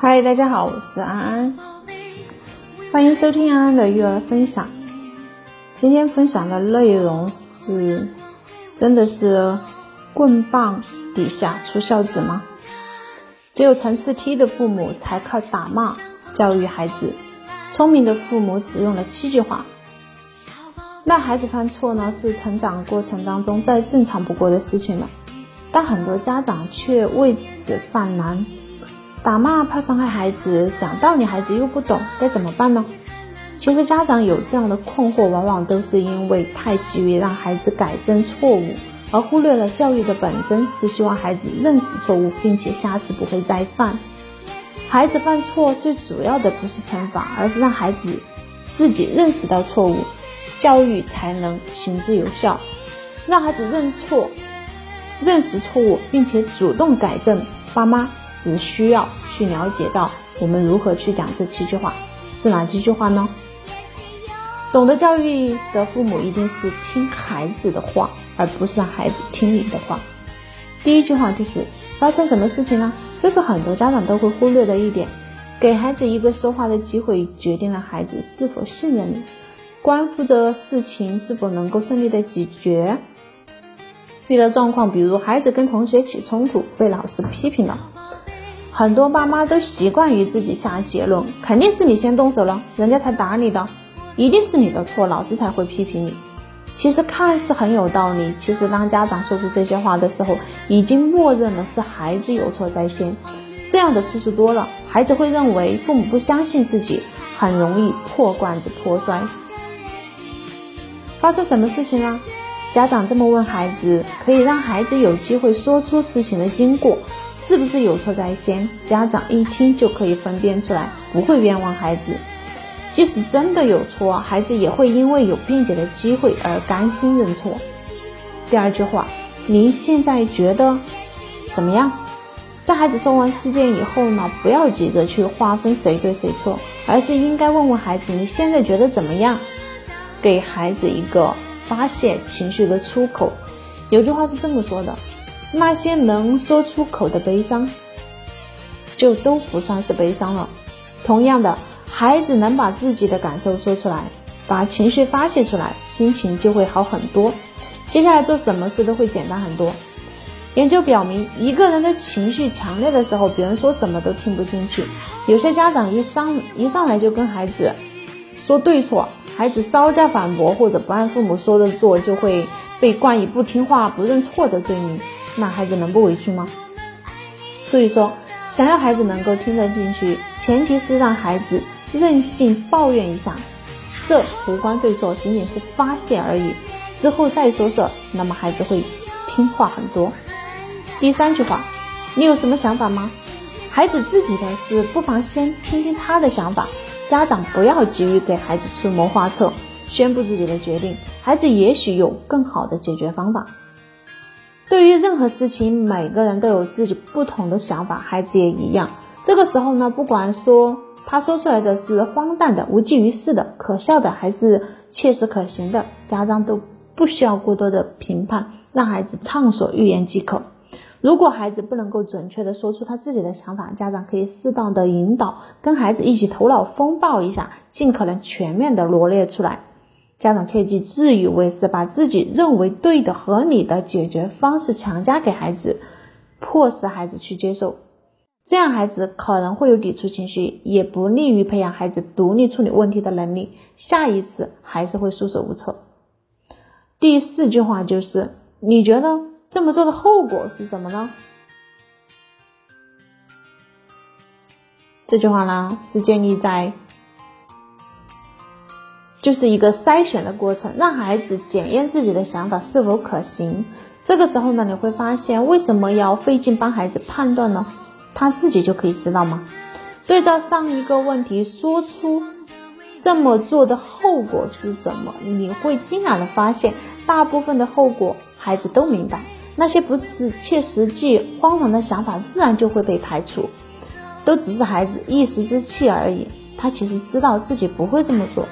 嗨，大家好，我是安安，欢迎收听安安的育儿分享。今天分享的内容是，真的是棍棒底下出孝子吗？只有层次低的父母才靠打骂教育孩子，聪明的父母只用了七句话。那孩子犯错呢，是成长过程当中再正常不过的事情了，但很多家长却为此犯难。打骂怕伤害孩子，讲道理孩子又不懂，该怎么办呢？其实家长有这样的困惑，往往都是因为太急于让孩子改正错误，而忽略了教育的本真是希望孩子认识错误，并且下次不会再犯。孩子犯错最主要的不是惩罚，而是让孩子自己认识到错误，教育才能行之有效。让孩子认错、认识错误，并且主动改正，爸妈。只需要去了解到我们如何去讲这七句话，是哪几句话呢？懂得教育的父母一定是听孩子的话，而不是让孩子听你的话。第一句话就是发生什么事情呢？这是很多家长都会忽略的一点。给孩子一个说话的机会，决定了孩子是否信任你，关乎着事情是否能够顺利的解决。遇到状况，比如孩子跟同学起冲突，被老师批评了。很多爸妈都习惯于自己下结论，肯定是你先动手了，人家才打你的，一定是你的错，老师才会批评你。其实看似很有道理，其实当家长说出这些话的时候，已经默认了是孩子有错在先。这样的次数多了，孩子会认为父母不相信自己，很容易破罐子破摔。发生什么事情了？家长这么问孩子，可以让孩子有机会说出事情的经过。是不是有错在先？家长一听就可以分辨出来，不会冤枉孩子。即使真的有错，孩子也会因为有辩解的机会而甘心认错。第二句话，您现在觉得怎么样？在孩子说完事件以后呢，不要急着去划分谁对谁错，而是应该问问孩子你现在觉得怎么样？给孩子一个发泄情绪的出口。有句话是这么说的。那些能说出口的悲伤，就都不算是悲伤了。同样的，孩子能把自己的感受说出来，把情绪发泄出来，心情就会好很多。接下来做什么事都会简单很多。研究表明，一个人的情绪强烈的时候，别人说什么都听不进去。有些家长一上一上来就跟孩子说对错，孩子稍加反驳或者不按父母说的做，就会被冠以不听话、不认错的罪名。那孩子能不委屈吗？所以说，想要孩子能够听得进去，前提是让孩子任性抱怨一下，这无关对错，仅仅是发泄而已。之后再说事，那么孩子会听话很多。第三句话，你有什么想法吗？孩子自己的事，不妨先听听他的想法。家长不要急于给孩子出谋划策，宣布自己的决定，孩子也许有更好的解决方法。对于任何事情，每个人都有自己不同的想法，孩子也一样。这个时候呢，不管说他说出来的是荒诞的、无济于事的、可笑的，还是切实可行的，家长都不需要过多的评判，让孩子畅所欲言即可。如果孩子不能够准确的说出他自己的想法，家长可以适当的引导，跟孩子一起头脑风暴一下，尽可能全面的罗列出来。家长切记自以为是，把自己认为对的、合理的解决方式强加给孩子，迫使孩子去接受，这样孩子可能会有抵触情绪，也不利于培养孩子独立处理问题的能力，下一次还是会束手无策。第四句话就是，你觉得这么做的后果是什么呢？这句话呢，是建立在。就是一个筛选的过程，让孩子检验自己的想法是否可行。这个时候呢，你会发现为什么要费劲帮孩子判断呢？他自己就可以知道吗？对照上一个问题，说出这么做的后果是什么？你会惊讶的发现，大部分的后果孩子都明白，那些不是切实际、荒唐的想法自然就会被排除，都只是孩子一时之气而已。他其实知道自己不会这么做。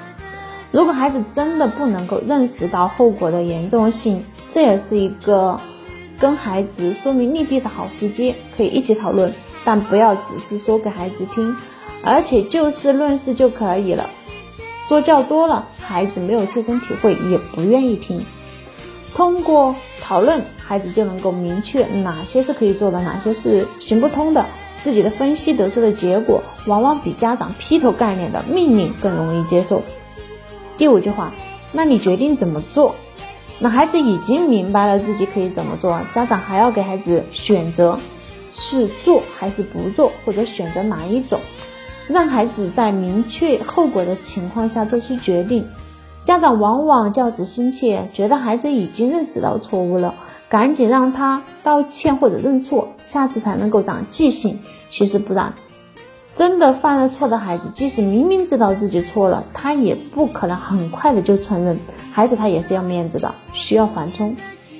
如果孩子真的不能够认识到后果的严重性，这也是一个跟孩子说明利弊的好时机，可以一起讨论，但不要只是说给孩子听，而且就事论事就可以了。说教多了，孩子没有切身体会，也不愿意听。通过讨论，孩子就能够明确哪些是可以做的，哪些是行不通的。自己的分析得出的结果，往往比家长劈头盖脸的命令更容易接受。第五句话，那你决定怎么做？那孩子已经明白了自己可以怎么做，家长还要给孩子选择，是做还是不做，或者选择哪一种，让孩子在明确后果的情况下做出决定。家长往往教子心切，觉得孩子已经认识到错误了。赶紧让他道歉或者认错，下次才能够长记性。其实不然，真的犯了错的孩子，即使明明知道自己错了，他也不可能很快的就承认。孩子他也是要面子的，需要缓冲。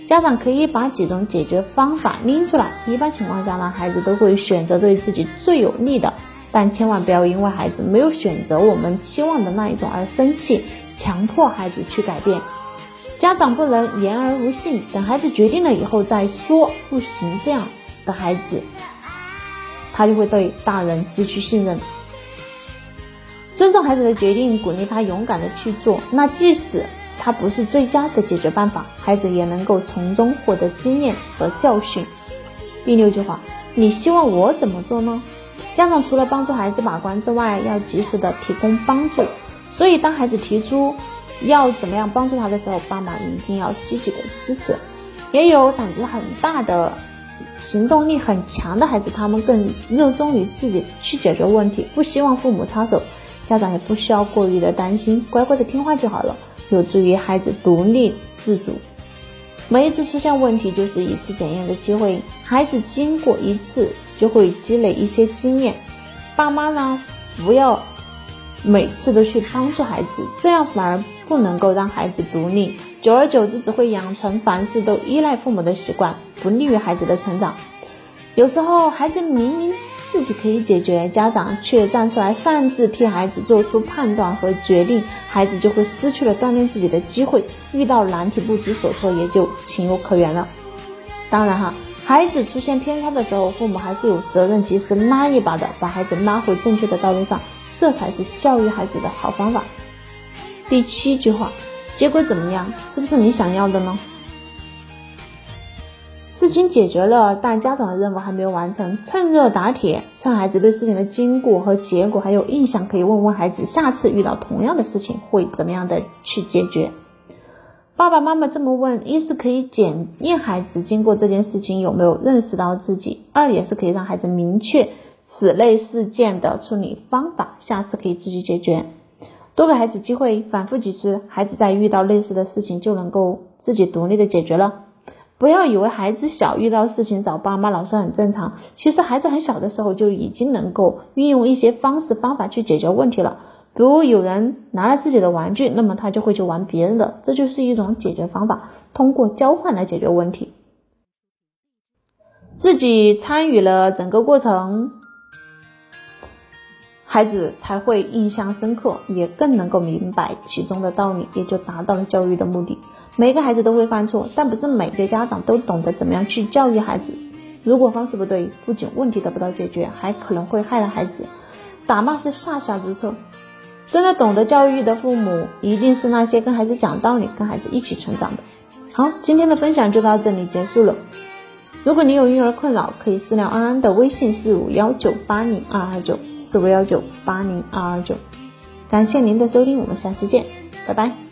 家长可以把几种解决方法拎出来，一般情况下呢，孩子都会选择对自己最有利的。但千万不要因为孩子没有选择我们期望的那一种而生气，强迫孩子去改变。家长不能言而无信，等孩子决定了以后再说，不行这样的孩子，他就会对大人失去信任。尊重孩子的决定，鼓励他勇敢的去做，那即使他不是最佳的解决办法，孩子也能够从中获得经验和教训。第六句话，你希望我怎么做呢？家长除了帮助孩子把关之外，要及时的提供帮助。所以当孩子提出。要怎么样帮助他的时候，爸妈一定要积极的支持。也有胆子很大的、行动力很强的孩子，他们更热衷于自己去解决问题，不希望父母插手。家长也不需要过于的担心，乖乖的听话就好了，有助于孩子独立自主。每一次出现问题就是一次检验的机会，孩子经过一次就会积累一些经验。爸妈呢，不要 每次都去帮助孩子，这样反而。不能够让孩子独立，久而久之只会养成凡事都依赖父母的习惯，不利于孩子的成长。有时候孩子明明自己可以解决，家长却站出来擅自替孩子做出判断和决定，孩子就会失去了锻炼自己的机会，遇到难题不知所措也就情有可原了。当然哈，孩子出现偏差的时候，父母还是有责任及时拉一把的，把孩子拉回正确的道路上，这才是教育孩子的好方法。第七句话，结果怎么样？是不是你想要的呢？事情解决了，但家长的任务还没有完成。趁热打铁，趁孩子对事情的经过和结果还有印象，可以问问孩子，下次遇到同样的事情会怎么样的去解决？爸爸妈妈这么问，一是可以检验孩子经过这件事情有没有认识到自己；二也是可以让孩子明确此类事件的处理方法，下次可以自己解决。多给孩子机会，反复几次，孩子在遇到类似的事情就能够自己独立的解决了。不要以为孩子小遇到事情找爸妈老师很正常，其实孩子很小的时候就已经能够运用一些方式方法去解决问题了。比如有人拿了自己的玩具，那么他就会去玩别人的，这就是一种解决方法，通过交换来解决问题。自己参与了整个过程。孩子才会印象深刻，也更能够明白其中的道理，也就达到了教育的目的。每个孩子都会犯错，但不是每个家长都懂得怎么样去教育孩子。如果方式不对，不仅问题得不到解决，还可能会害了孩子。打骂是下下之策，真的懂得教育的父母，一定是那些跟孩子讲道理、跟孩子一起成长的。好，今天的分享就到这里结束了。如果你有育儿困扰，可以私聊安安的微信四五幺九八零二二九。四五幺九八零二二九，感谢您的收听，我们下期见，拜拜。